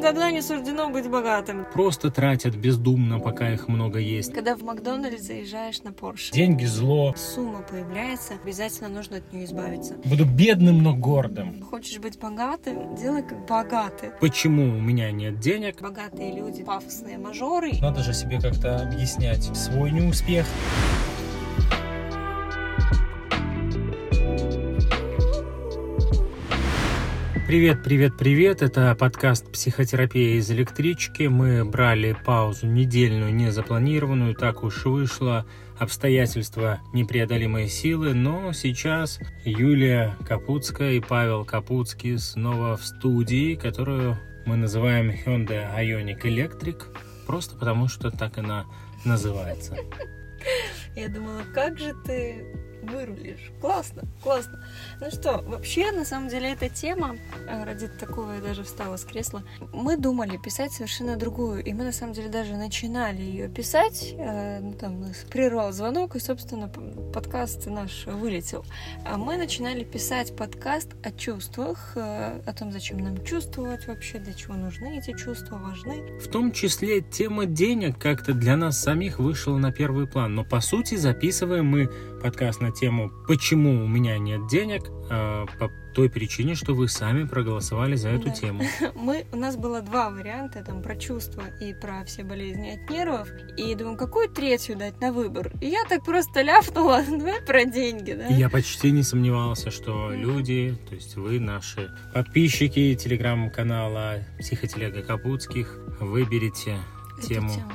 никогда не суждено быть богатым. Просто тратят бездумно, пока их много есть. Когда в Макдональдс заезжаешь на Порш, Деньги зло. сумма появляется, обязательно нужно от нее избавиться. Буду бедным, но гордым. Хочешь быть богатым, делай как богатый. Почему у меня нет денег? Богатые люди, пафосные мажоры. Надо же себе как-то объяснять свой неуспех. Привет, привет, привет. Это подкаст «Психотерапия из электрички». Мы брали паузу недельную, незапланированную. Так уж вышло. Обстоятельства непреодолимые силы. Но сейчас Юлия Капуцкая и Павел Капуцкий снова в студии, которую мы называем Hyundai Ioniq Electric. Просто потому, что так она называется. Я думала, как же ты вырулишь. Классно, классно. Ну что, вообще, на самом деле, эта тема, э, ради такого я даже встала с кресла, мы думали писать совершенно другую, и мы, на самом деле, даже начинали ее писать, э, ну, там, нас прервал звонок, и, собственно, подкаст наш вылетел. А мы начинали писать подкаст о чувствах, э, о том, зачем нам чувствовать вообще, для чего нужны эти чувства, важны. В том числе тема денег как-то для нас самих вышла на первый план. Но по сути записываем мы подкаст на тему «Почему у меня нет денег?» Той причине, что вы сами проголосовали за эту Да. тему. Мы, у нас было два варианта, там, про чувства и про все болезни от нервов. И думаю, какую третью дать на выбор? И я так просто ляпнула, давай про деньги, да? Я почти не сомневался, что люди, то есть вы, наши подписчики телеграм-канала Психотелега Капутских, выберете Эту тему тему.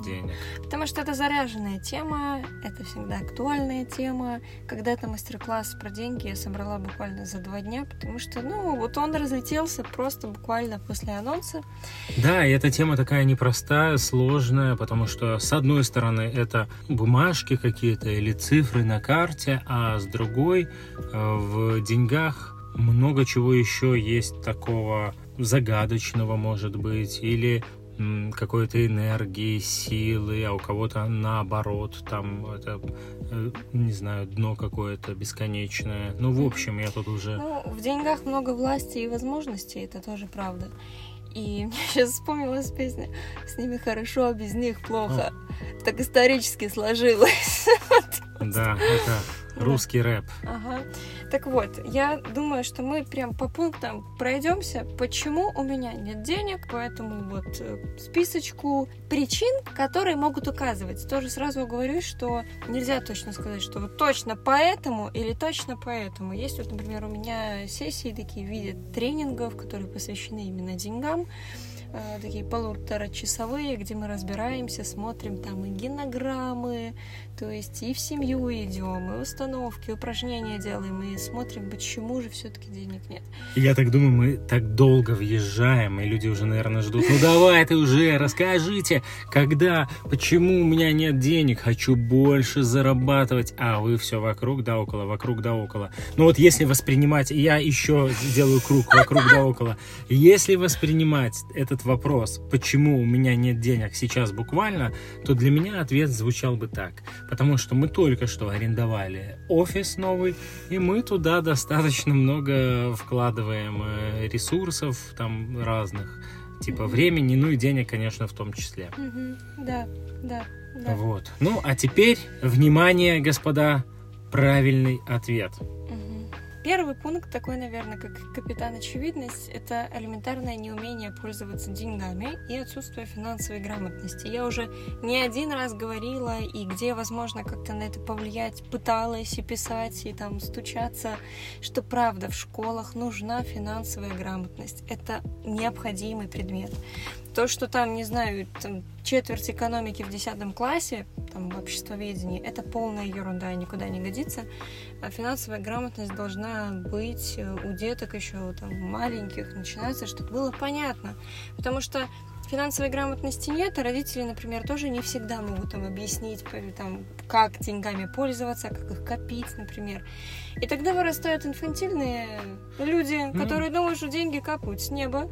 Денег. Потому что это заряженная тема, это всегда актуальная тема. Когда-то мастер-класс про деньги я собрала буквально за два дня, потому что, ну, вот он разлетелся просто буквально после анонса. Да, и эта тема такая непростая, сложная, потому что с одной стороны это бумажки какие-то или цифры на карте, а с другой э, в деньгах много чего еще есть такого загадочного, может быть, или какой-то энергии, силы, а у кого-то наоборот, там это, э, не знаю, дно какое-то бесконечное. Ну, в общем, я тут уже... Ну, в деньгах много власти и возможностей, это тоже правда. И мне сейчас вспомнилась песня «С ними хорошо, а без них плохо». Так исторически сложилось. Да, это русский рэп. Ага. Так вот, я думаю, что мы прям по пунктам пройдемся, почему у меня нет денег, поэтому вот э, списочку причин, которые могут указывать. Тоже сразу говорю, что нельзя точно сказать, что вот точно поэтому или точно поэтому. Есть вот, например, у меня сессии такие в виде тренингов, которые посвящены именно деньгам, э, такие полуторачасовые, где мы разбираемся, смотрим там и генограммы, то есть и в семью идем, и установки, упражнения делаем, и смотрим, почему же все-таки денег нет. Я так думаю, мы так долго въезжаем, и люди уже, наверное, ждут. Ну давай ты уже, расскажите, когда, почему у меня нет денег, хочу больше зарабатывать, а вы все вокруг да около, вокруг да около. Ну вот если воспринимать, я еще делаю круг вокруг да около, если воспринимать этот вопрос, почему у меня нет денег сейчас буквально, то для меня ответ звучал бы так. Потому что мы только что арендовали офис новый, и мы туда достаточно много вкладываем э, ресурсов там разных, типа времени, ну и денег, конечно, в том числе. Да, да, да. Вот. Ну, а теперь, внимание, господа, правильный ответ. Мгм. Первый пункт такой, наверное, как капитан очевидность, это элементарное неумение пользоваться деньгами и отсутствие финансовой грамотности. Я уже не один раз говорила, и где возможно как-то на это повлиять, пыталась и писать, и там стучаться, что правда в школах нужна финансовая грамотность. Это необходимый предмет. То, что там, не знаю, там, четверть экономики в 10 классе, там, в обществоведении, это полная ерунда и никуда не годится. А финансовая грамотность должна быть э, у деток еще там маленьких, начинается, чтобы было понятно. Потому что финансовой грамотности нет, а родители, например, тоже не всегда могут им объяснить, там, как деньгами пользоваться, как их копить, например. И тогда вырастают инфантильные люди, Ну. которые думают, что деньги капают с неба.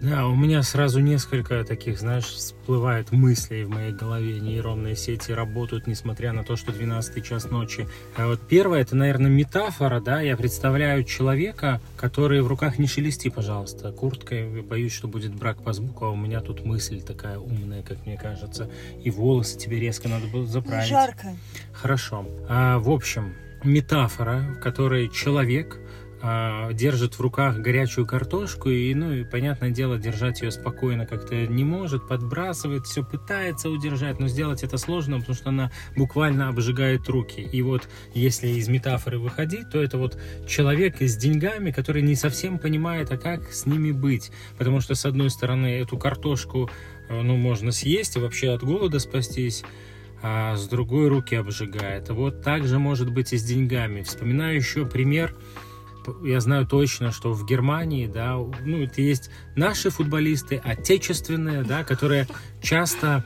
Да, у меня сразу несколько таких, знаешь, всплывает мыслей в моей голове. Нейронные сети работают, несмотря на то, что 12 час ночи. А вот первое, это, наверное, метафора, да. Я представляю человека, который в руках не шелести, пожалуйста, курткой. Боюсь, что будет брак по звуку, а у меня тут мысль такая умная, как мне кажется. И волосы тебе резко надо было заправить. Жарко. Хорошо. А, в общем, метафора, в которой человек а, держит в руках горячую картошку и, ну, и, понятное дело, держать ее спокойно как-то не может, подбрасывает, все пытается удержать, но сделать это сложно, потому что она буквально обжигает руки. И вот если из метафоры выходить, то это вот человек с деньгами, который не совсем понимает, а как с ними быть. Потому что, с одной стороны, эту картошку, э, ну, можно съесть и вообще от голода спастись, а с другой руки обжигает. Вот так же может быть и с деньгами. Вспоминаю еще пример я знаю точно, что в Германии, да, ну, это есть наши футболисты, отечественные, да, которые часто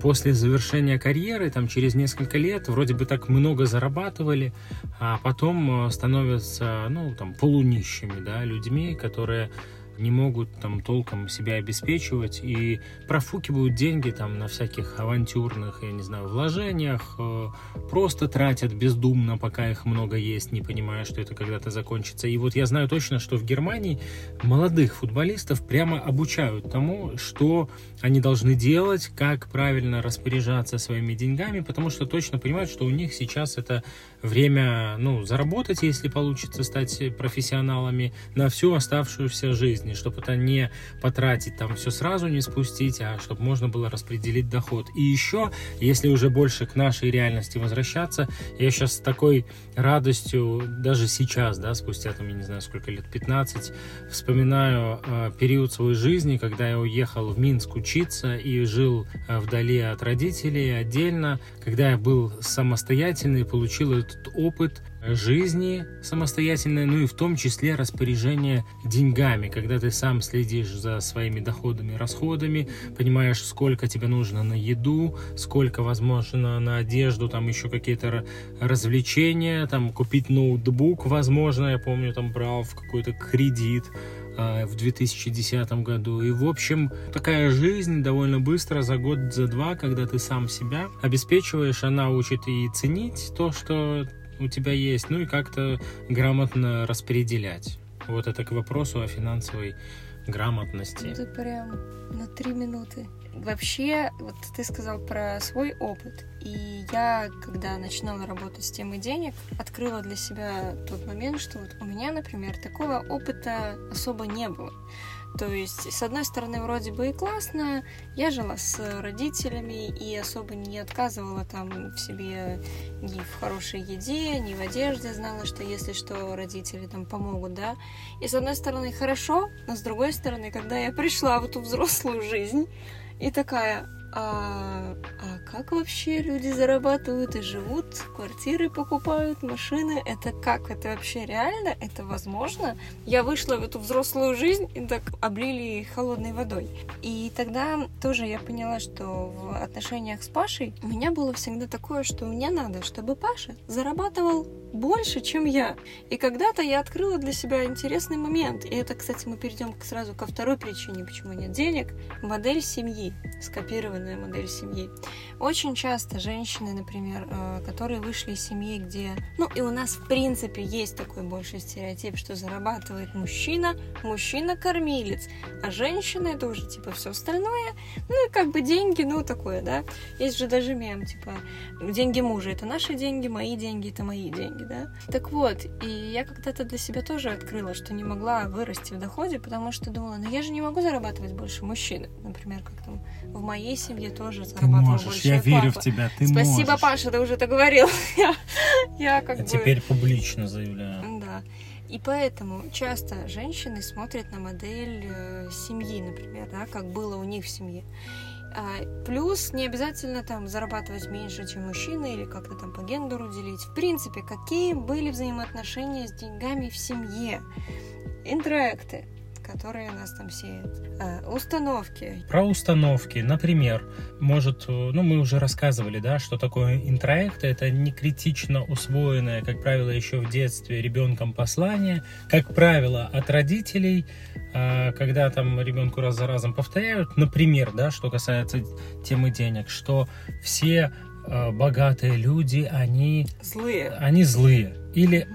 после завершения карьеры, там, через несколько лет, вроде бы так много зарабатывали, а потом э, становятся, ну, там, полунищими, да, людьми, которые не могут там толком себя обеспечивать и профукивают деньги там на всяких авантюрных, я не знаю, вложениях, э, просто тратят бездумно, пока их много есть, не понимая, что это когда-то закончится. И вот я знаю точно, что в Германии молодых футболистов прямо обучают тому, что они должны делать, как правильно распоряжаться своими деньгами, потому что точно понимают, что у них сейчас это время, ну, заработать, если получится стать профессионалами на всю оставшуюся жизнь, чтобы это не потратить там все сразу, не спустить, а чтобы можно было распределить доход. И еще, если уже больше к нашей реальности возвращаться, я сейчас с такой радостью, даже сейчас, да, спустя там, я не знаю, сколько лет, 15, вспоминаю э, период своей жизни, когда я уехал в Минск учиться и жил э, вдали от родителей отдельно, когда я был самостоятельный, получил этот этот опыт жизни самостоятельной, ну и в том числе распоряжение деньгами, когда ты сам следишь за своими доходами, расходами, понимаешь, сколько тебе нужно на еду, сколько возможно на одежду, там еще какие-то развлечения, там купить ноутбук, возможно, я помню, там брал в какой-то кредит, в 2010 году. И, в общем, такая жизнь довольно быстро, за год, за два, когда ты сам себя обеспечиваешь, она учит и ценить то, что у тебя есть, ну и как-то грамотно распределять. Вот это к вопросу о финансовой грамотности. Это прям на три минуты. Вообще, вот ты сказал про свой опыт. И я, когда начинала работать с темой денег, открыла для себя тот момент, что вот у меня, например, такого опыта особо не было. То есть, с одной стороны, вроде бы и классно, я жила с родителями и особо не отказывала там в себе ни в хорошей еде, ни в одежде, знала, что если что, родители там помогут, да. И с одной стороны, хорошо, но с другой стороны, когда я пришла в эту взрослую жизнь и такая, а, а как вообще люди зарабатывают и живут, квартиры покупают, машины? Это как? Это вообще реально? Это возможно? Я вышла в эту взрослую жизнь и так облили холодной водой. И тогда тоже я поняла, что в отношениях с Пашей у меня было всегда такое, что мне надо, чтобы Паша зарабатывал больше, чем я. И когда-то я открыла для себя интересный момент. И это, кстати, мы перейдем сразу ко второй причине, почему нет денег. Модель семьи, скопированная модель семьи. Очень часто женщины, например, э, которые вышли из семьи, где... Ну, и у нас, в принципе, есть такой большой стереотип, что зарабатывает мужчина, мужчина-кормилец, а женщина это уже, типа, все остальное. Ну, и как бы деньги, ну, такое, да. Есть же даже мем, типа, деньги мужа — это наши деньги, мои деньги — это мои деньги да. Так вот, и я когда-то для себя тоже открыла, что не могла вырасти в доходе, потому что думала, ну я же не могу зарабатывать больше мужчины. Например, как там в моей семье тоже зарабатывал ты можешь, больше я папа. верю в тебя, ты Спасибо, можешь. Паша, ты уже это говорил. я, как а бы... теперь публично заявляю. Да. И поэтому часто женщины смотрят на модель э, семьи, например, да, как было у них в семье. А, плюс не обязательно там зарабатывать меньше, чем мужчина, или как-то там по гендеру делить. В принципе, какие были взаимоотношения с деньгами в семье? Интеракты. Которые нас там сеют. А, установки. Про установки, например, может, ну мы уже рассказывали, да, что такое интроект, это не критично усвоенное, как правило, еще в детстве ребенком послание, как правило, от родителей, а, когда там ребенку раз за разом повторяют, например, да, что касается темы денег, что все а, богатые люди, они злые. Они злые. Или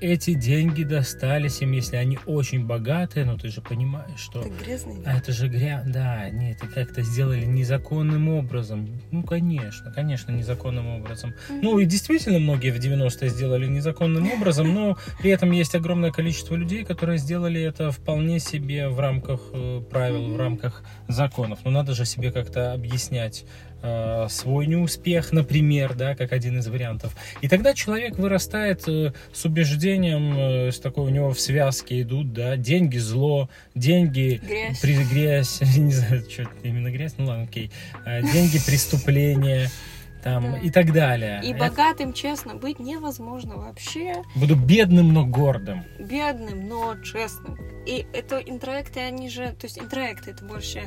эти деньги достались им, если они очень богатые, но ты же понимаешь, что... Это грязные. А это же грязь, да, нет, это как-то сделали незаконным образом. Ну, конечно, конечно, незаконным образом. Mm-hmm. Ну, и действительно, многие в 90-е сделали незаконным образом, но при этом есть огромное количество людей, которые сделали это вполне себе в рамках э, правил, mm-hmm. в рамках законов. Но надо же себе как-то объяснять Э, свой неуспех, например, да, как один из вариантов. И тогда человек вырастает э, с убеждением, э, с такой у него в связке идут, да, деньги зло, деньги грязь, при, грязь не знаю, что именно грязь, ну ладно, окей, деньги преступления там, да. и так далее. И Это... богатым, честно, быть невозможно вообще. Буду бедным, но гордым. Бедным, но честным. И это интроекты, они же, то есть интроекты это больше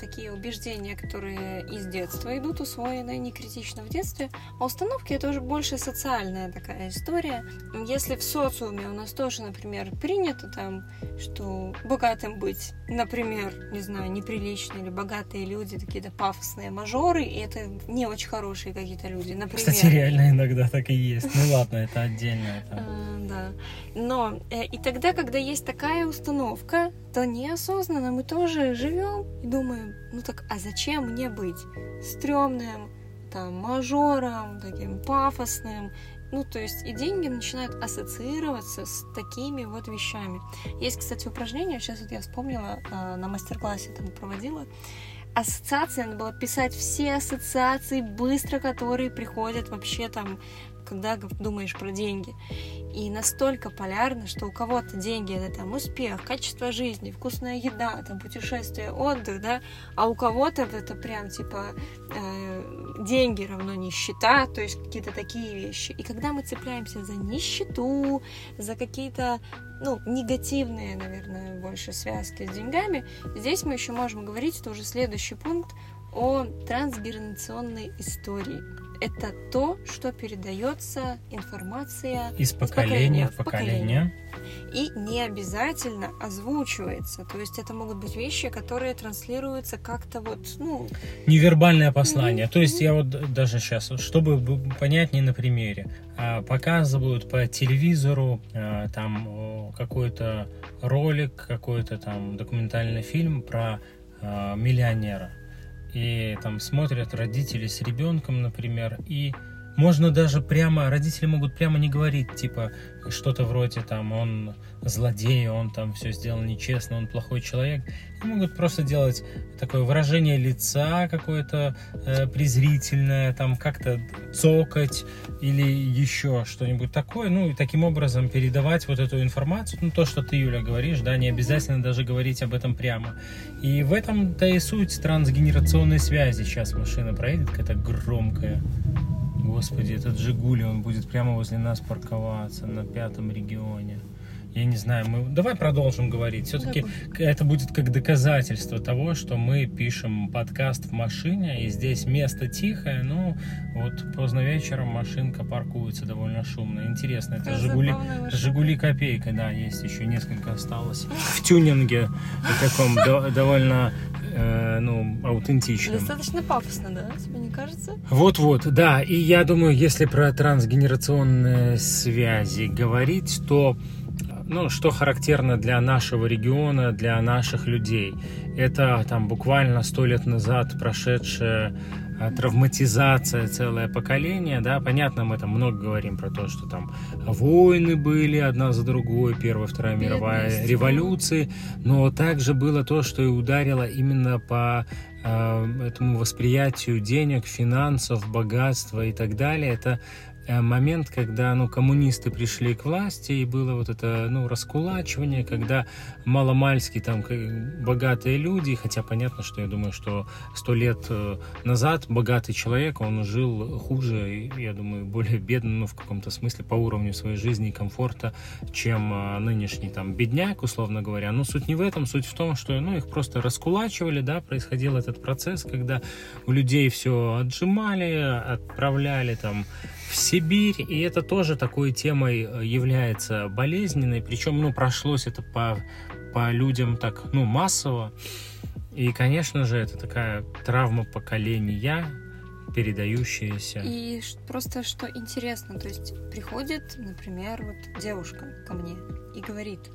такие убеждения, которые из детства идут, усвоенные не критично в детстве, а установки это уже больше социальная такая история. Если в социуме у нас тоже, например, принято там, что богатым быть, например, не знаю, неприлично, или богатые люди, такие-то пафосные мажоры, и это не очень хорошие какие-то люди, например. Кстати, реально иногда так и есть. Ну ладно, это отдельно. Это... А, да. Но э, и тогда, когда есть такая установка, то неосознанно мы тоже живем и думаем, ну так, а зачем мне быть стрёмным, там, мажором, таким пафосным, ну, то есть и деньги начинают ассоциироваться с такими вот вещами. Есть, кстати, упражнение, сейчас вот я вспомнила, э, на мастер-классе там проводила, ассоциация, надо было писать все ассоциации быстро, которые приходят вообще там когда думаешь про деньги. И настолько полярно, что у кого-то деньги это там успех, качество жизни, вкусная еда, там путешествие, отдых, да, а у кого-то это прям типа э, деньги равно нищета, то есть какие-то такие вещи. И когда мы цепляемся за нищету, за какие-то ну, негативные, наверное, больше связки с деньгами, здесь мы еще можем говорить, это уже следующий пункт, о трансгенерационной истории это то, что передается информация из поколения в поколение. И не обязательно озвучивается. То есть это могут быть вещи, которые транслируются как-то вот, ну... Невербальное послание. Mm-hmm. То есть я вот даже сейчас, чтобы понятнее на примере, а, показывают по телевизору а, там какой-то ролик, какой-то там документальный фильм про а, миллионера и там смотрят родители с ребенком, например, и можно даже прямо, родители могут прямо не говорить, типа, что-то вроде там, он злодей, он там все сделал нечестно, он плохой человек. И могут просто делать такое выражение лица какое-то э, презрительное, там как-то цокать или еще что-нибудь такое. Ну и таким образом передавать вот эту информацию, ну то, что ты, Юля, говоришь, да, не обязательно даже говорить об этом прямо. И в этом-то и суть трансгенерационной связи. Сейчас машина проедет, какая-то громкая. Господи, этот Жигули, он будет прямо возле нас парковаться на пятом регионе. Я не знаю, мы давай продолжим говорить. Все-таки это будет как доказательство того, что мы пишем подкаст в машине, и здесь место тихое, ну вот поздно вечером машинка паркуется довольно шумно. Интересно, это Жигули, Жигули копейка, да, есть еще несколько осталось. В тюнинге таком довольно э, ну, аутентичным. Достаточно пафосно, да? Тебе не кажется? Вот-вот, да. И я думаю, если про трансгенерационные связи говорить, то ну, что характерно для нашего региона, для наших людей. Это там буквально сто лет назад прошедшая а, травматизация целое поколение, да, понятно, мы там много говорим про то, что там войны были одна за другой, Первая, Вторая мировая Бедность. революции, но также было то, что и ударило именно по э, этому восприятию денег, финансов, богатства и так далее. Это момент, когда ну, коммунисты пришли к власти, и было вот это ну, раскулачивание, когда маломальски там богатые люди, хотя понятно, что я думаю, что сто лет э, назад богатый человек, он жил хуже, я думаю, более бедно, ну, в каком-то смысле, по уровню своей жизни и комфорта, чем э, нынешний там бедняк, условно говоря. Но суть не в этом, суть в том, что ну, их просто раскулачивали, да, происходил этот процесс, когда у людей все отжимали, отправляли там в Сибирь, и это тоже такой темой э, является болезненной, причем, ну, прошлось это по, по людям так, ну, массово, и, конечно же, это такая травма поколения, передающаяся. И просто что интересно, то есть приходит, например, вот девушка ко мне и говорит,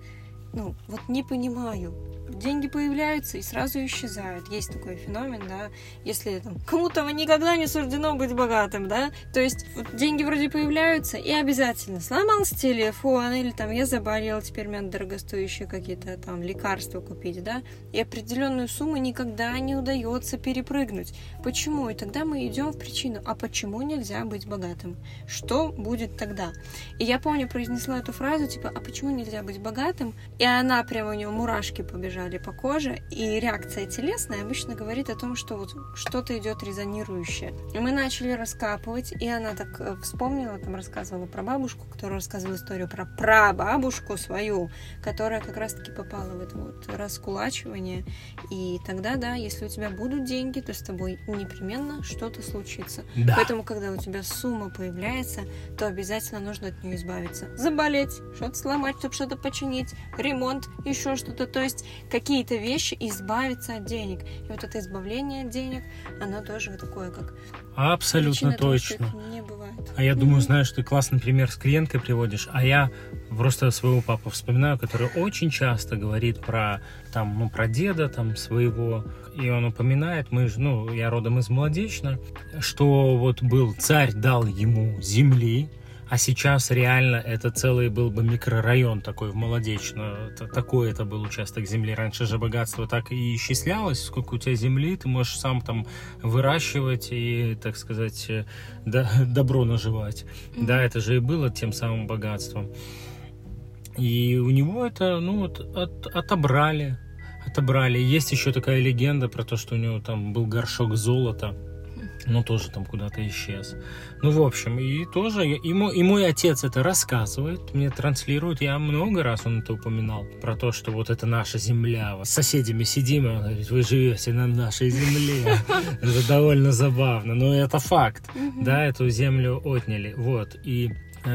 ну, вот не понимаю, деньги появляются и сразу исчезают. Есть такой феномен, да, если там, кому-то никогда не суждено быть богатым, да, то есть вот, деньги вроде появляются и обязательно сломался телефон или там я заболел, теперь мне надо дорогостоящие какие-то там лекарства купить, да, и определенную сумму никогда не удается перепрыгнуть. Почему? И тогда мы идем в причину, а почему нельзя быть богатым? Что будет тогда? И я помню, произнесла эту фразу, типа, а почему нельзя быть богатым? И она прямо у нее мурашки побежали побежали по коже, и реакция телесная обычно говорит о том, что вот что-то идет резонирующее. И мы начали раскапывать, и она так э, вспомнила, там рассказывала про бабушку, которая рассказывала историю про прабабушку свою, которая как раз-таки попала в это вот раскулачивание. И тогда, да, если у тебя будут деньги, то с тобой непременно что-то случится. Да. Поэтому, когда у тебя сумма появляется, то обязательно нужно от нее избавиться. Заболеть, что-то сломать, чтобы что-то починить, ремонт, еще что-то. То есть какие-то вещи избавиться от денег. И вот это избавление от денег, оно тоже вот такое, как Абсолютно точно. Того, не бывает. А я думаю, знаешь, ты классный пример с клиенткой приводишь, а я просто своего папу вспоминаю, который очень часто говорит про там, ну, про деда там своего, и он упоминает, мы же, ну, я родом из Молодечно, что вот был царь дал ему земли, а сейчас реально это целый был бы микрорайон такой в Молодечно. Такой это был участок земли. Раньше же богатство так и исчислялось. Сколько у тебя земли, ты можешь сам там выращивать и, так сказать, э, добро наживать. Mm-hmm. Да, это же и было тем самым богатством. И у него это, ну, вот, от, отобрали. Отобрали. Есть еще такая легенда про то, что у него там был горшок золота но тоже там куда-то исчез. Ну, в общем, и тоже, и мой, и мой отец это рассказывает, мне транслирует, я много раз он это упоминал, про то, что вот это наша земля, с соседями сидим, и он говорит, вы живете на нашей земле. Это довольно забавно, но это факт, да, эту землю отняли, вот, и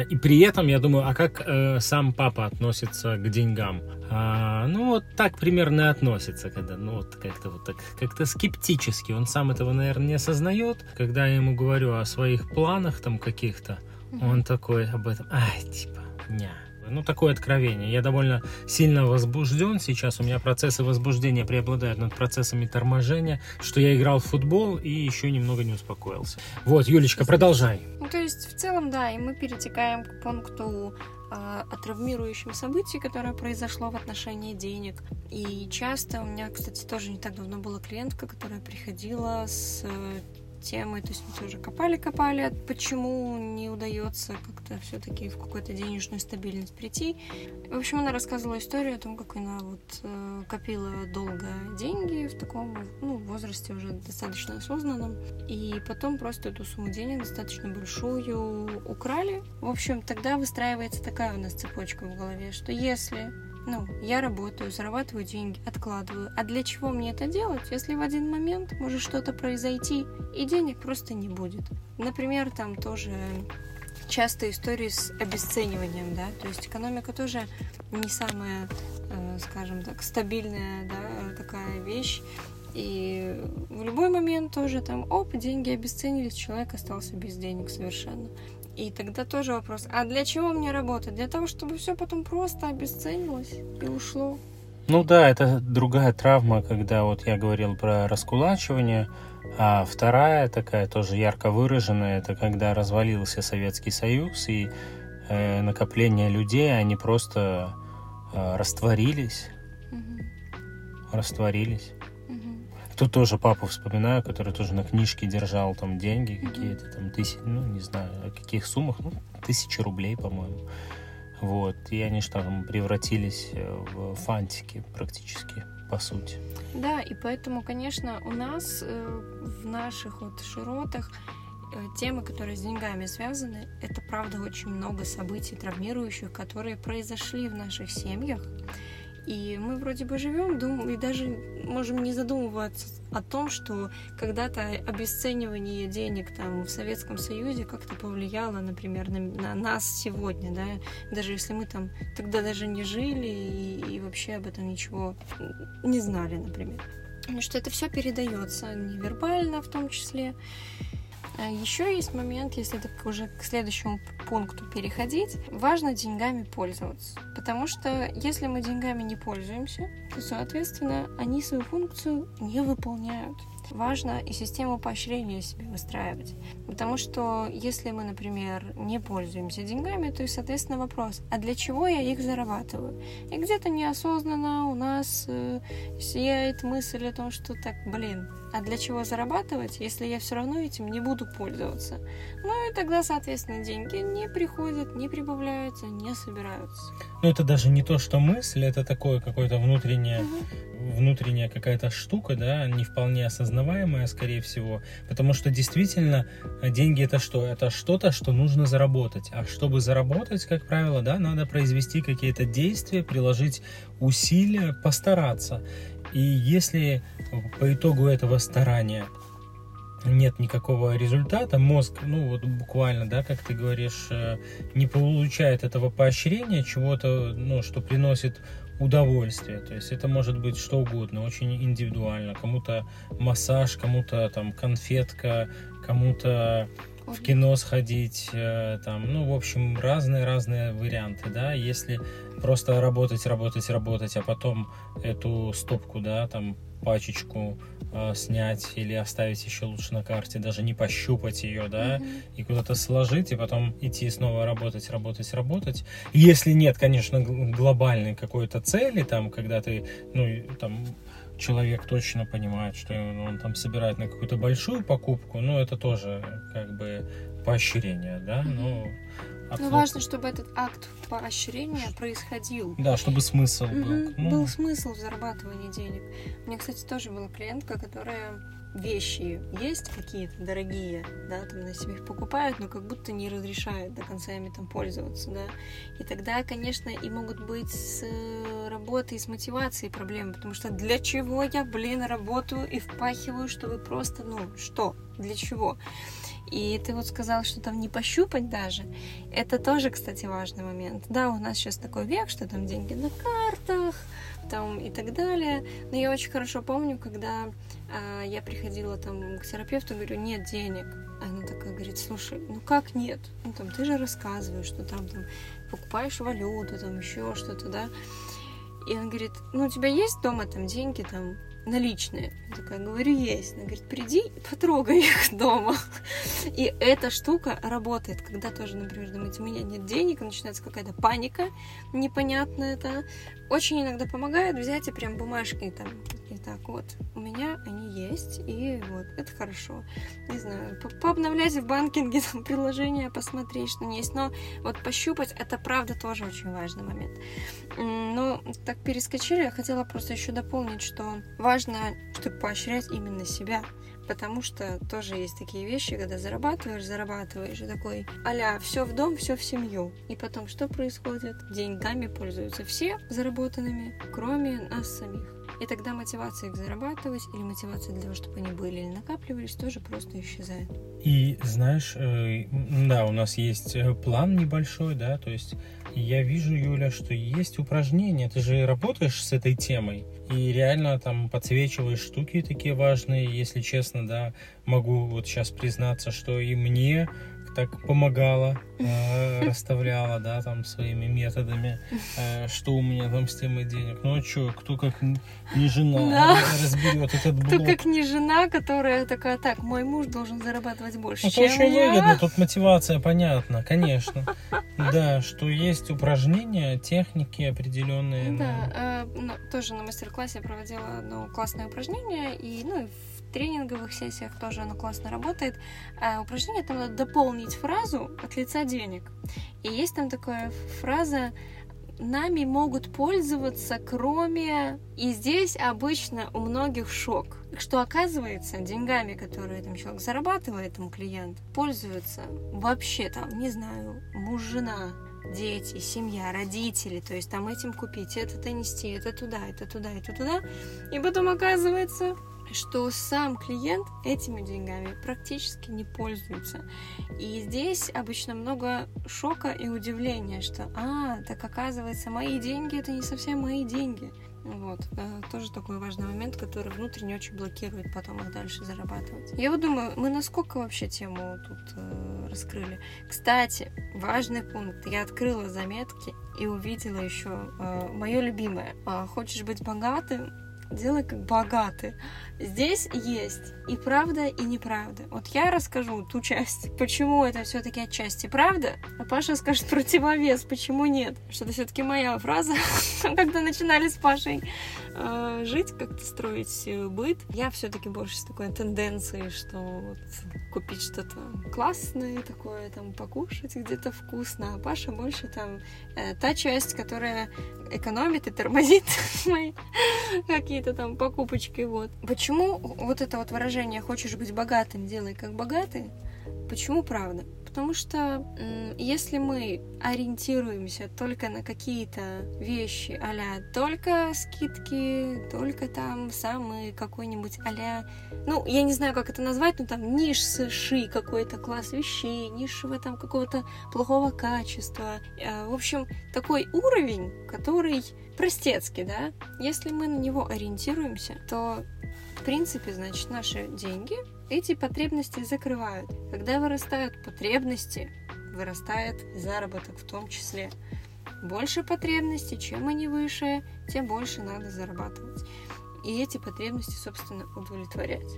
и при этом, я думаю, а как э, сам папа относится к деньгам? А, ну, вот так примерно относится, когда, ну, вот как-то вот так, как-то скептически. Он сам этого, наверное, не осознает. Когда я ему говорю о своих планах там каких-то, он такой об этом, ай, типа, ня ну, такое откровение. Я довольно сильно возбужден сейчас. У меня процессы возбуждения преобладают над процессами торможения, что я играл в футбол и еще немного не успокоился. Вот, Юлечка, продолжай. Ну, то есть, в целом, да, и мы перетекаем к пункту э, о травмирующем событии, которое произошло в отношении денег. И часто у меня, кстати, тоже не так давно была клиентка, которая приходила с темы, то есть мы тоже копали-копали, почему не удается как-то все-таки в какую-то денежную стабильность прийти. В общем, она рассказывала историю о том, как она вот э, копила долго деньги в таком ну, возрасте уже достаточно осознанном, и потом просто эту сумму денег достаточно большую украли. В общем, тогда выстраивается такая у нас цепочка в голове, что если ну, я работаю, зарабатываю деньги, откладываю. А для чего мне это делать, если в один момент может что-то произойти, и денег просто не будет? Например, там тоже часто истории с обесцениванием, да, то есть экономика тоже не самая, э, скажем так, стабильная, да, такая вещь, и в любой момент тоже там, оп, деньги обесценились, человек остался без денег совершенно. И тогда тоже вопрос, а для чего мне работать? Для того, чтобы все потом просто обесценилось и ушло. Ну да, это другая травма, когда вот я говорил про раскулачивание, а вторая такая тоже ярко выраженная, это когда развалился Советский Союз и э, накопление людей, они просто э, растворились, угу. растворились. Тут тоже папу вспоминаю, который тоже на книжке держал там деньги какие-то, там тысячи, ну, не знаю, о каких суммах, ну, тысячи рублей, по-моему. Вот, и они же там превратились э, в фантики практически, по сути. Да, и поэтому, конечно, у нас э, в наших вот широтах э, темы, которые с деньгами связаны, это правда очень много событий травмирующих, которые произошли в наших семьях. И мы вроде бы живем, дум, и даже можем не задумываться о том, что когда-то обесценивание денег там в Советском Союзе как-то повлияло, например, на, на нас сегодня, да, даже если мы там тогда даже не жили и, и вообще об этом ничего не знали, например. Что это все передается невербально в том числе. А Еще есть момент, если так уже к следующему пункту переходить, важно деньгами пользоваться. Потому что если мы деньгами не пользуемся, то, соответственно, они свою функцию не выполняют важно и систему поощрения себе выстраивать. Потому что если мы, например, не пользуемся деньгами, то и, соответственно, вопрос, а для чего я их зарабатываю? И где-то неосознанно у нас э, сияет мысль о том, что так, блин, а для чего зарабатывать, если я все равно этим не буду пользоваться? Ну и тогда, соответственно, деньги не приходят, не прибавляются, не собираются. Ну это даже не то, что мысль, это такое какое-то внутреннее, угу. Внутренняя какая-то штука, да, не вполне осознаваемая, скорее всего, потому что действительно деньги это что? Это что-то, что нужно заработать, а чтобы заработать, как правило, да, надо произвести какие-то действия, приложить усилия, постараться. И если по итогу этого старания нет никакого результата, мозг, ну вот буквально, да, как ты говоришь, э, не получает этого поощрения, чего-то, ну, что приносит удовольствие. То есть это может быть что угодно, очень индивидуально. Кому-то массаж, кому-то там конфетка, кому-то в кино сходить, э, там, ну, в общем, разные-разные варианты, да, если просто работать, работать, работать, а потом эту стопку, да, там, пачечку э, снять или оставить еще лучше на карте, даже не пощупать ее, да, mm-hmm. и куда-то сложить, и потом идти снова работать, работать, работать. Если нет, конечно, глобальной какой-то цели, там, когда ты, ну, там, человек точно понимает, что он там собирает на какую-то большую покупку, ну, это тоже как бы поощрение, да, mm-hmm. ну... Но важно, чтобы этот акт поощрения происходил. Да, чтобы смысл был. Mm-hmm. Ну... Был смысл в зарабатывании денег. У меня, кстати, тоже была клиентка, которая вещи есть какие-то дорогие, да, там на себе их покупают, но как будто не разрешают до конца ими там пользоваться, да. И тогда, конечно, и могут быть с э, работой, с мотивацией проблемы, потому что для чего я, блин, работаю и впахиваю, чтобы просто, ну, что, для чего? И ты вот сказал, что там не пощупать даже. Это тоже, кстати, важный момент. Да, у нас сейчас такой век, что там деньги на картах, там и так далее. Но я очень хорошо помню, когда э, я приходила там к терапевту, говорю, нет денег. Она такая говорит, слушай, ну как нет? Ну там ты же рассказываешь, что там, там покупаешь валюту, там еще что-то, да. И он говорит, ну у тебя есть дома там деньги, там наличные. Я такая говорю, есть. Она говорит, приди и потрогай их дома. И эта штука работает, когда тоже, например, думаете, у меня нет денег, начинается какая-то паника непонятная, да. Очень иногда помогает взять и прям бумажки там, и так вот, у меня они есть, и вот, это хорошо. Не знаю, пообновлять в банкинге там приложение, посмотреть, что есть, но вот пощупать, это правда тоже очень важный момент. Ну, так перескочили, я хотела просто еще дополнить, что важно, чтобы поощрять именно себя. Потому что тоже есть такие вещи, когда зарабатываешь, зарабатываешь, и такой, аля, все в дом, все в семью. И потом что происходит? Деньгами пользуются все заработанными, кроме нас самих. И тогда мотивация их зарабатывать или мотивация для того, чтобы они были или накапливались, тоже просто исчезает. И знаешь, э, да, у нас есть э, план небольшой, да, то есть я вижу, Юля, что есть упражнения. Ты же работаешь с этой темой и реально там подсвечиваешь штуки такие важные. Если честно, да, могу вот сейчас признаться, что и мне так помогала, э, расставляла, да, там своими методами, э, что у меня там с темой денег. Ну а что, кто как не жена Да. разберет этот Кто блок. как не жена, которая такая, так, мой муж должен зарабатывать больше, Это чем очень я. выгодно, тут мотивация понятна, конечно. Да, что есть упражнения, техники определенные. Да, э, ну, тоже на мастер-классе проводила одно классное упражнение, и ну, тренинговых сессиях тоже оно классно работает. А упражнение там надо дополнить фразу от лица денег. И есть там такая фраза нами могут пользоваться, кроме... И здесь обычно у многих шок. Что оказывается, деньгами, которые там человек зарабатывает, там клиент, пользуются вообще там, не знаю, муж, жена, дети, семья, родители, то есть там этим купить, это нести, это туда, это туда, это туда. И потом оказывается, что сам клиент этими деньгами практически не пользуется. И здесь обычно много шока и удивления, что, а, так оказывается, мои деньги это не совсем мои деньги. Вот, э, тоже такой важный момент, который внутренне очень блокирует потом их дальше зарабатывать. Я вот думаю, мы насколько вообще тему тут э, раскрыли. Кстати, важный пункт. Я открыла заметки и увидела еще э, мое любимое. А, хочешь быть богатым? Делай как богатый. Здесь есть и правда, и неправда. Вот я расскажу ту часть, почему это все-таки отчасти правда, а Паша скажет противовес, почему нет. Что это все-таки моя фраза, когда начинали с Пашей э, жить, как-то строить э, быт. Я все-таки больше с такой тенденцией, что вот купить что-то классное, такое там покушать где-то вкусно, а Паша больше там э, та часть, которая экономит и тормозит мои какие-то там покупочки, вот. Почему вот это вот выражение «хочешь быть богатым, делай как богатый», почему правда? Потому что если мы ориентируемся только на какие-то вещи а только скидки, только там самый какой-нибудь а ну, я не знаю, как это назвать, но там ниши какой-то класс вещей, нишевого там какого-то плохого качества. Э, В общем, такой уровень, который простецкий, да? Если мы на него ориентируемся, то в принципе, значит, наши деньги эти потребности закрывают. Когда вырастают потребности, вырастает заработок в том числе. Больше потребностей, чем они выше, тем больше надо зарабатывать. И эти потребности, собственно, удовлетворять.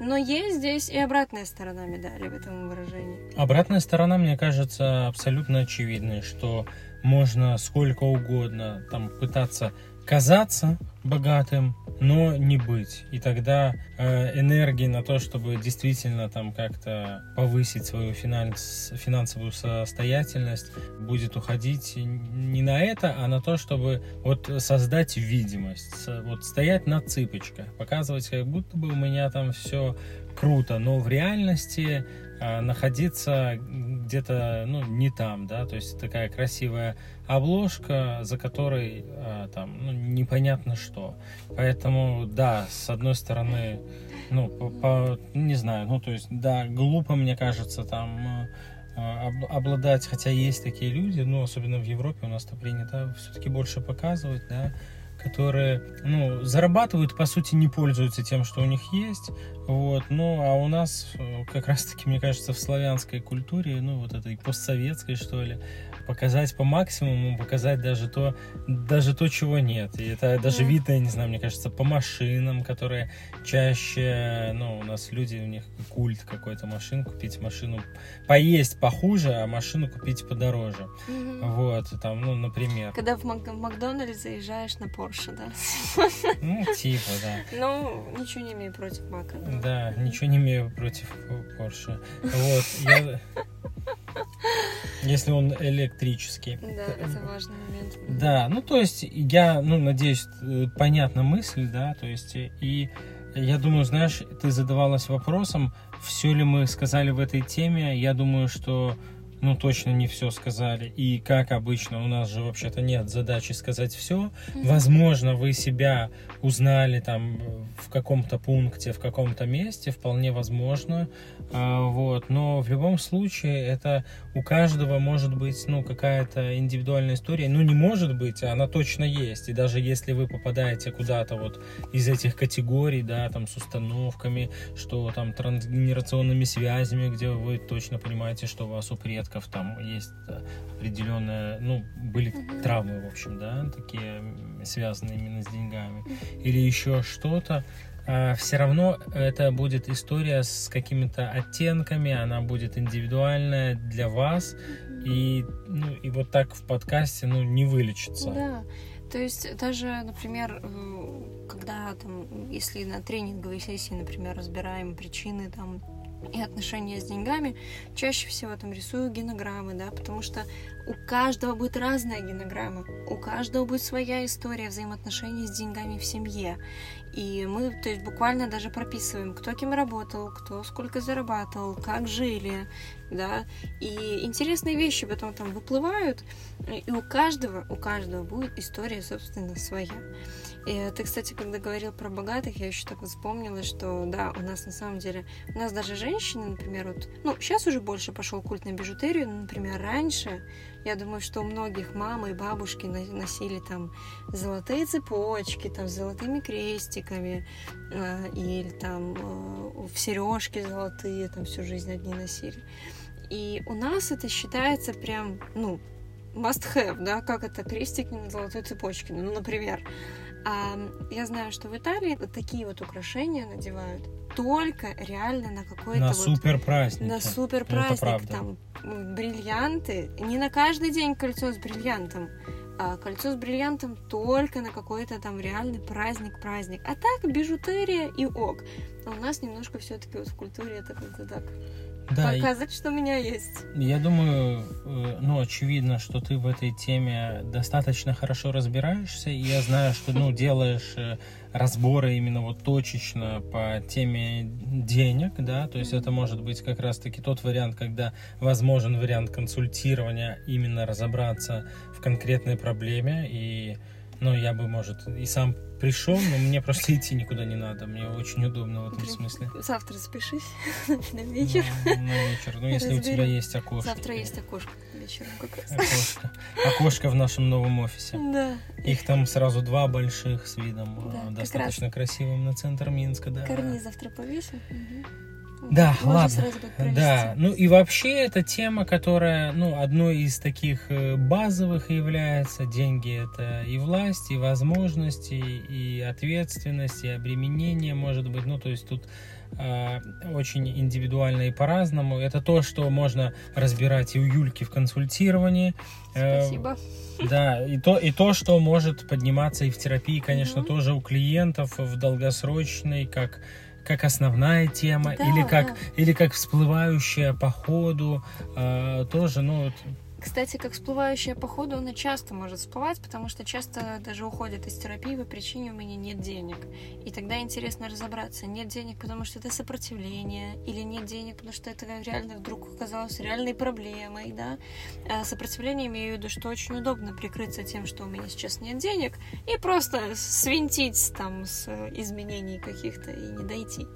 Но есть здесь и обратная сторона медали в этом выражении. Обратная сторона, мне кажется, абсолютно очевидной, что можно сколько угодно там пытаться казаться богатым, но не быть. И тогда э, энергии на то, чтобы действительно там как-то повысить свою финанс, финансовую состоятельность, будет уходить не на это, а на то, чтобы вот создать видимость, вот стоять на цыпочках, показывать, как будто бы у меня там все круто, но в реальности а, находиться где-то, ну, не там, да, то есть такая красивая обложка, за которой а, там, ну, непонятно что. Поэтому, да, с одной стороны, ну, по, по- не знаю, ну, то есть, да, глупо, мне кажется, там э, об- обладать, хотя есть такие люди, ну, особенно в Европе у нас-то принято все-таки больше показывать, да, которые, ну, зарабатывают, по сути, не пользуются тем, что у них есть, вот, ну, а у нас э, как раз-таки, мне кажется, в славянской культуре, ну, вот этой постсоветской, что ли, показать по максимуму, показать даже то, даже то, чего нет. И это даже Да. видно, я не знаю, мне кажется, по машинам, которые чаще, ну, у нас люди, у них культ какой-то машин, купить машину, поесть похуже, а машину купить подороже. Мгм. Вот, там, ну, например. Когда в, Мак- в Макдональдс заезжаешь на Порше, да? Ну, типа, да. Ну, ничего не имею против Мака. Да, ничего не имею против Порше. Вот, я... Если он электрический. Да, это важный момент. Да, ну то есть я, ну надеюсь, э, понятна мысль, да, то есть э, и я думаю, знаешь, ты задавалась вопросом, все ли мы сказали в этой теме. Я думаю, что ну, точно не все сказали. И, как обычно, у нас же вообще-то нет задачи сказать все. Возможно, вы себя узнали там в каком-то пункте, в каком-то месте, вполне возможно. А, вот. Но в любом случае, это у каждого может быть, ну, какая-то индивидуальная история. Ну, не может быть, а она точно есть. И даже если вы попадаете куда-то вот из этих категорий, да, там, с установками, что там трансгенерационными связями, где вы точно понимаете, что у вас у предков там есть определенная, ну, были uh-huh. травмы, в общем, да, такие связанные именно с деньгами, или еще что-то, а, все равно это будет история с какими-то оттенками, она будет индивидуальная для вас, и, ну, и вот так в подкасте, ну, не вылечится. Да. То есть даже, например, э, когда там, если на тренинговой сессии, например, разбираем причины там и отношения с деньгами, чаще всего там рисую генограммы, да, потому что у каждого будет разная генограмма, у каждого будет своя история взаимоотношений с деньгами в семье. И мы, то есть, буквально даже прописываем, кто кем работал, кто сколько зарабатывал, как жили, да. И интересные вещи потом там выплывают, и у каждого, у каждого будет история, собственно, своя. И ты, кстати, когда говорил про богатых, я еще так вот вспомнила, что да, у нас на самом деле, у нас даже женщины, например, вот, ну, сейчас уже больше пошел культ на бижутерию, но, например, раньше, я думаю, что у многих мамы и бабушки носили там золотые цепочки, там, с золотыми крестиками, э, или там э, в сережки золотые, там, всю жизнь одни носили. И у нас это считается прям, ну, must have, да, как это крестик на золотой цепочке, ну, например. А я знаю, что в Италии такие вот украшения надевают только реально на какой-то на вот... супер праздник. На супер праздник. Там бриллианты. Не на каждый день кольцо с бриллиантом. А кольцо с бриллиантом только на какой-то там реальный праздник-праздник. А так бижутерия и ок. А у нас немножко все-таки вот в культуре это как-то так да, показать, и... что у меня есть. Я думаю, э, ну, очевидно, что ты в этой теме достаточно хорошо разбираешься, и я знаю, что, ну, делаешь э, разборы именно вот точечно по теме денег, да, то есть это может быть как раз-таки тот вариант, когда возможен вариант консультирования, именно разобраться в конкретной проблеме и ну, я бы, может, и сам пришел, но мне просто идти никуда не надо. Мне очень удобно в этом смысле. Завтра запишись на вечер. На, на вечер. Ну, если Разберем. у тебя есть окошко. Завтра есть окошко вечером как раз. Окошко. Окошко в нашем новом офисе. Да. Их там сразу два больших с видом да, достаточно красивым на центр Минска, да. Карниз завтра повесим. Угу. Да, Можно ладно. Да, ну и вообще эта тема, которая, ну, одной из таких э, базовых является. Деньги это и власть, и возможности, и ответственность, и обременение, может быть. Ну, то есть тут э, очень индивидуально и по-разному. Это то, что можно разбирать и у Юльки в консультировании. Э, Спасибо. Да, и то, и то, что может подниматься и в терапии, конечно, угу. тоже у клиентов в долгосрочной, как как основная тема да, или как или как всплывающая по ходу э, тоже ну кстати, как всплывающая по ходу, она часто может всплывать, потому что часто даже уходит из терапии по причине у меня нет денег. И тогда интересно разобраться, нет денег, потому что это сопротивление, или нет денег, потому что это реально вдруг оказалось реальной проблемой, да. А сопротивление имею в виду, что очень удобно прикрыться тем, что у меня сейчас нет денег, и просто свинтить там с изменений каких-то и не дойти.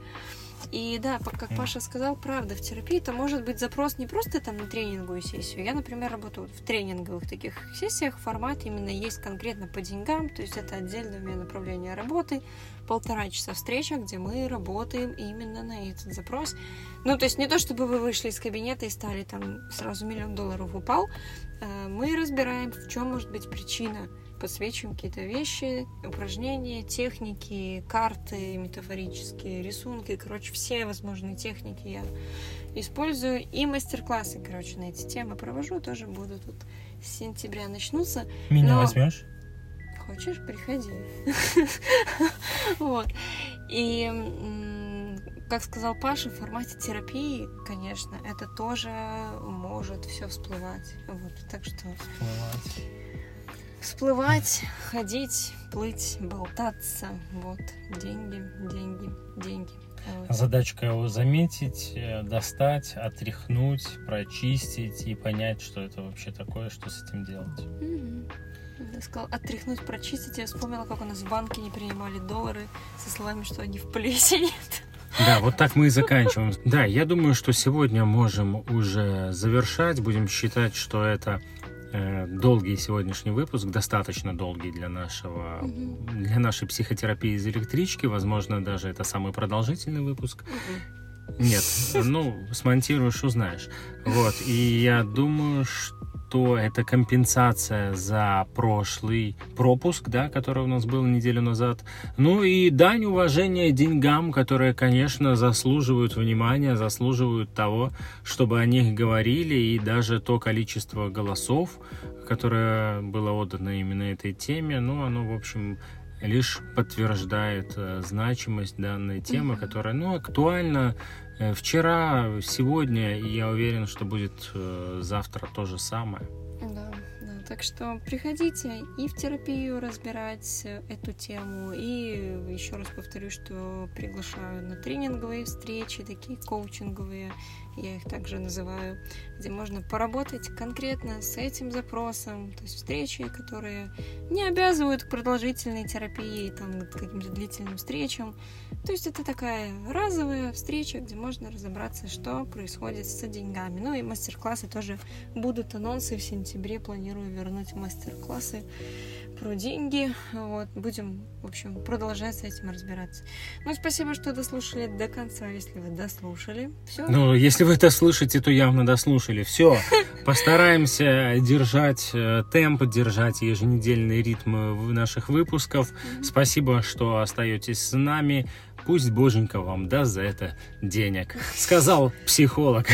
И да, как Паша сказал, правда, в терапии это может быть запрос не просто там на тренинговую сессию. Я, например, работаю в тренинговых таких сессиях. Формат именно есть конкретно по деньгам, то есть это отдельное у меня направление работы. Полтора часа встреча, где мы работаем именно на этот запрос. Ну, то есть не то, чтобы вы вышли из кабинета и стали там сразу миллион долларов упал. Э, мы разбираем, в чем может быть причина подсвечиваем какие-то вещи, упражнения, техники, карты метафорические, рисунки, короче, все возможные техники я использую. И мастер-классы, короче, на эти темы провожу, тоже будут тут с сентября начнутся. Меня Но... возьмешь? Хочешь, приходи. Вот. И как сказал Паша, в формате терапии, конечно, это тоже может все всплывать. Вот, так что... Всплывать всплывать, ходить, плыть, болтаться. Вот, деньги, деньги, деньги. вот. Задачка его заметить, э, достать, отряхнуть, прочистить и понять, что это вообще такое, что с этим делать. Мгм. Я сказал, отряхнуть, прочистить. Я вспомнила, как у нас в банке не принимали доллары со словами, что они в плесени. Да, вот так мы и заканчиваем. Да, я думаю, что сегодня можем уже завершать. Будем считать, что это долгий сегодняшний выпуск, достаточно долгий для нашего для нашей психотерапии из электрички. Возможно, даже это самый продолжительный выпуск. Нет, ну, смонтируешь, узнаешь. Вот, и я думаю, что это компенсация за прошлый пропуск, да, который у нас был неделю назад. Ну и дань уважения деньгам, которые, конечно, заслуживают внимания, заслуживают того, чтобы о них говорили, и даже то количество голосов, которое было отдано именно этой теме, ну, оно, в общем, лишь подтверждает э, значимость данной темы, которая, ну, актуальна вчера, сегодня, и я уверен, что будет э, завтра то же самое. Да, да. Так что приходите и в терапию разбирать э, эту тему. И еще раз повторю, что приглашаю на тренинговые встречи, такие коучинговые, я их также называю, где можно поработать конкретно с этим запросом. То есть встречи, которые не обязывают к продолжительной терапии, там, к каким-то длительным встречам. То есть это такая разовая встреча, где можно разобраться, что происходит с деньгами. Ну и мастер-классы тоже будут анонсы в сентябре. Планирую вернуть мастер-классы про деньги. Вот, будем, в общем, продолжать с этим разбираться. Ну, спасибо, что дослушали до конца, если вы дослушали. Все. Ну, если вы это слышите, то явно дослушали. Все, постараемся держать э, темп, держать еженедельные ритмы в- наших выпусков. Спасибо, что остаетесь с нами. Пусть Боженька вам даст за это денег. Сказал психолог.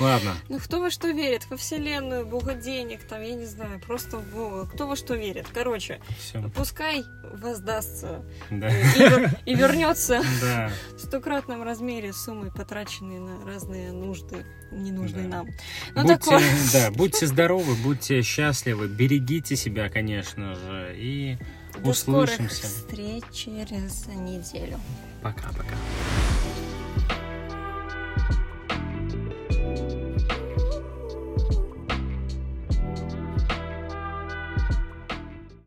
Ладно. Ну, кто во что верит? Во Вселенную, Бога денег, там, я не знаю, просто в Бога. Кто во что верит? Короче, Все. пускай воздастся Да. и, вер- и вернется Да. в стократном размере суммы, потраченные на разные нужды, ненужные Да. нам. Ну, Будьте, такое. да, будьте здоровы, будьте счастливы, берегите себя, конечно же, и Услышимся. До скорых встреч через неделю. Пока-пока.